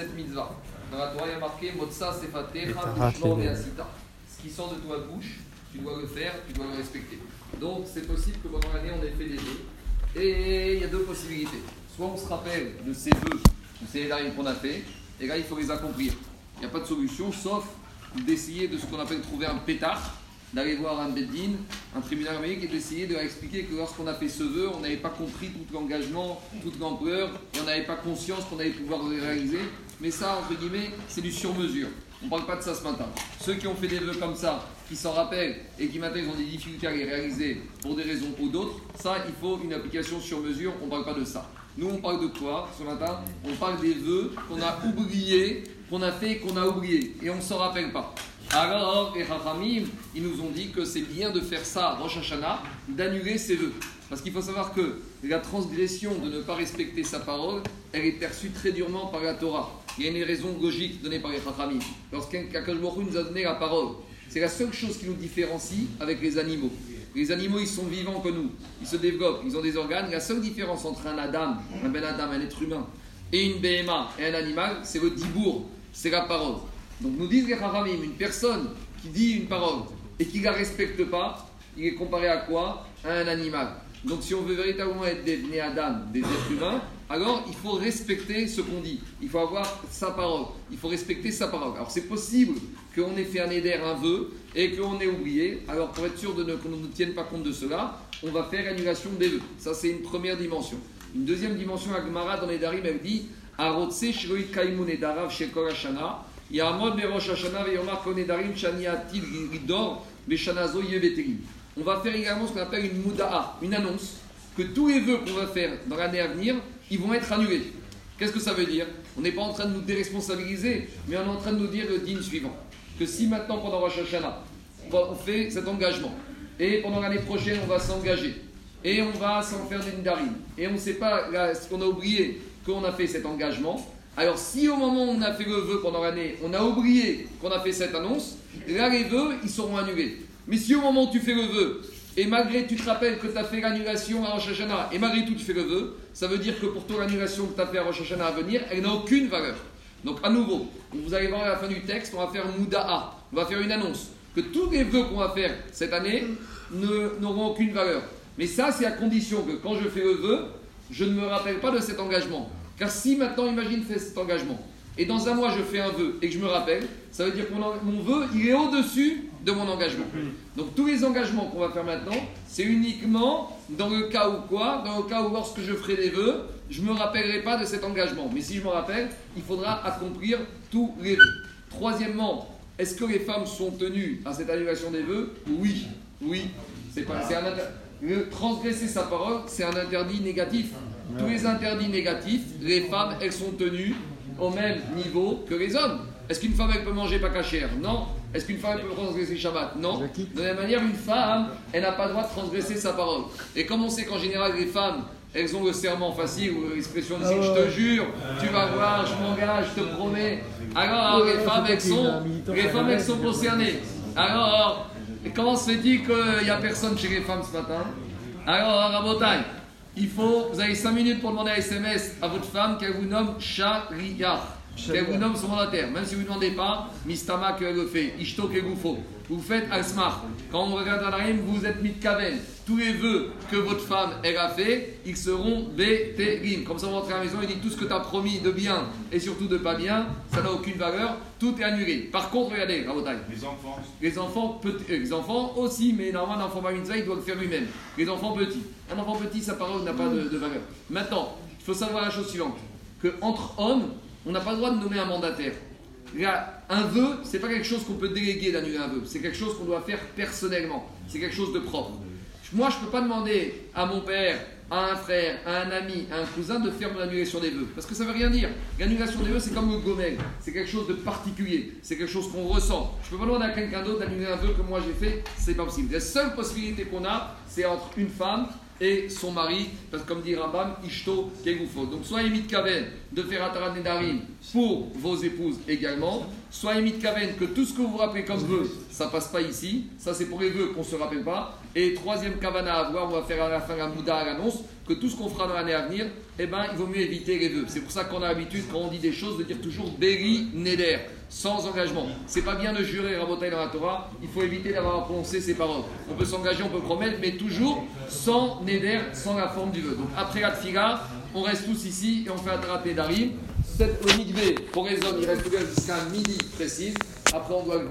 cette mitzvah. Dans la Torah, il y a marqué Motsa. Ve'asita. Ce qui sort de toi bouche, tu dois le faire, tu dois le respecter. Donc c'est possible que pendant l'année, on ait fait des vœux. Et il y a deux possibilités. Soit on se rappelle de ces vœux, de ces édarines qu'on a fait, et là, il faut les accomplir. Il n'y a pas de solution, sauf d'essayer de ce qu'on appelle trouver un pétard, d'aller voir un beddin, un tribunal américain, et d'essayer de leur expliquer que lorsqu'on a fait ce vœu, on n'avait pas compris tout l'engagement, toute l'ampleur, on n'avait pas conscience qu'on allait pouvoir le réaliser. Mais ça, entre guillemets, c'est du sur-mesure. On ne parle pas de ça ce matin. Ceux qui ont fait des vœux comme ça, qui s'en rappellent et qui maintenant ils ont des difficultés à les réaliser pour des raisons ou d'autres, ça, il faut une application sur mesure. On ne parle pas de ça. Nous, on parle de quoi ce matin? On parle des vœux qu'on a oubliés, qu'on a fait qu'on a oubliés. Et on ne s'en rappelle pas. Alors, les Rachamim, ils nous ont dit que c'est bien de faire ça Rosh Hashanah, d'annuler ses vœux. Parce qu'il faut savoir que la transgression de ne pas respecter sa parole, elle est perçue très durement par la Torah. Il y a une raison logique donnée par les Chachamim. Lorsqu'un Hu nous a donné la parole, c'est la seule chose qui nous différencie avec les animaux. Les animaux, ils sont vivants que nous. Ils se développent, ils ont des organes. La seule différence entre un Adam, un Ben Adam, un être humain, et une BMA et un animal, c'est le dibour, c'est la parole. Donc nous disent les Chachamim, une personne qui dit une parole et qui ne la respecte pas, il est comparé à quoi? À un animal. Donc si on veut véritablement être des Adam, des êtres humains, alors il faut respecter ce qu'on dit. Il faut avoir sa parole. Il faut respecter sa parole. Alors c'est possible qu'on ait fait un éder, un vœu, et qu'on ait oublié. Alors pour être sûr de ne, qu'on ne tienne pas compte de cela, on va faire annulation des vœux. Ça c'est une première dimension. Une deuxième dimension, Agmara dans les Darim, elle dit Kaimun On va faire également ce qu'on appelle une Mouda'a, une annonce, que tous les vœux qu'on va faire dans l'année à venir, ils vont être annulés. Qu'est-ce que ça veut dire? On n'est pas en train de nous déresponsabiliser, mais on est en train de nous dire le digne suivant. Que si maintenant, pendant Rosh Hashanah, on, fait cet engagement, et pendant l'année prochaine, on va s'engager, et on va s'en faire des nidarim, et on ne sait pas ce qu'on a oublié qu'on a fait cet engagement, alors si au moment où on a fait le vœu pendant l'année, on a oublié qu'on a fait cette annonce, là les vœux, ils seront annulés. Mais si au moment où tu fais le vœu, et malgré tu te rappelles que tu as fait l'annulation à Rosh et malgré tout tu fais le vœu, ça veut dire que pour toi l'annulation que tu as fait à Rosh à venir, elle n'a aucune valeur. Donc à nouveau, vous allez voir à la fin du texte, on va faire Mouda'a, on va faire une annonce, que tous les vœux qu'on va faire cette année n'auront aucune valeur. Mais ça, c'est à condition que quand je fais le vœu, je ne me rappelle pas de cet engagement. Car si maintenant, imagine, fais cet engagement, et dans un mois, je fais un vœu et que je me rappelle, ça veut dire que mon, vœu, il est au-dessus de mon engagement. Donc tous les engagements qu'on va faire maintenant, c'est uniquement dans le cas où quoi? Dans le cas où lorsque je ferai des vœux, je ne me rappellerai pas de cet engagement. Mais si je me rappelle, il faudra accomplir tous les vœux. Troisièmement, est-ce que les femmes sont tenues à cette annulation des vœux? Oui, oui. C'est pas, transgresser sa parole, c'est un interdit négatif. Tous les interdits négatifs, les femmes, elles sont tenues au même niveau que les hommes. Est-ce qu'une femme, elle peut manger pas cachère Non. Est-ce qu'une femme, elle peut transgresser Shabbat? Non. De la même manière, une femme, elle n'a pas le droit de transgresser sa parole. Et comme on sait qu'en général, les femmes, elles ont le serment facile ou l'expression de je te jure, tu vas voir, je m'engage, je te promets. Alors, les femmes, elles sont, les femmes, elles sont concernées. Alors, comment se fait-il qu'il n'y a personne chez les femmes ce matin? Alors, à Bretagne, il faut, vous avez 5 minutes pour demander un SMS à votre femme qu'elle vous nomme Shariach. Qu'elle vous nomme son mandataire. Même si vous ne demandez pas, Mistama qu'elle le fait. Ishto Kegoufo. Vous faites Alsmar. Quand on regarde dans la rime, vous êtes Mitkaven. Tous les vœux que votre femme elle a fait, ils seront Beterim. Comme ça, vous rentrez à la maison et dit tout ce que tu as promis de bien et surtout de pas bien, ça n'a aucune valeur. Tout est annulé. Par contre, regardez, Rabotai. Les enfants. Les enfants, petits- euh, les enfants aussi, mais normalement, un enfant mitzvah, il doit le faire lui-même. Les enfants petits. Un enfant petit, sa parole n'a pas de, de valeur. Maintenant, il faut savoir la chose suivante que entre hommes, on n'a pas le droit de nommer un mandataire. Un vœu, c'est pas quelque chose qu'on peut déléguer d'annuler un vœu. C'est quelque chose qu'on doit faire personnellement. C'est quelque chose de propre. Moi, je peux pas demander à mon père, à un frère, à un ami, à un cousin de faire mon annulation des vœux. Parce que ça veut rien dire. L'annulation des vœux, c'est comme le gomel. C'est quelque chose de particulier. C'est quelque chose qu'on ressent. Je peux pas demander à quelqu'un d'autre d'annuler un vœu que moi j'ai fait. C'est pas possible. La seule possibilité qu'on a, c'est entre une femme et son mari, parce que comme dit Rambam, Ishto Kegoufo. Donc soyez mitkaven de faire Atarat Nedarim pour vos épouses également. Soyez mitkaven que tout ce que vous vous rappelez comme vœu, ça passe pas ici. Ça c'est pour les vœux qu'on se rappelle pas. Et troisième kavana à avoir, on va faire à la fin la mouda à l'annonce, que tout ce qu'on fera dans l'année à venir, eh ben, il vaut mieux éviter les vœux. C'est pour ça qu'on a l'habitude, quand on dit des choses, de dire toujours Beri Neder, sans engagement. C'est pas bien de jurer Rabotai dans la Torah, il faut éviter d'avoir à prononcer ces paroles. On peut s'engager, on peut promettre, mais toujours sans Neder, sans la forme du vœu. Donc après la Tfila, on reste tous ici et on fait attraper Darim. Cette, le pour les hommes, il reste jusqu'à midi précis. Après, on doit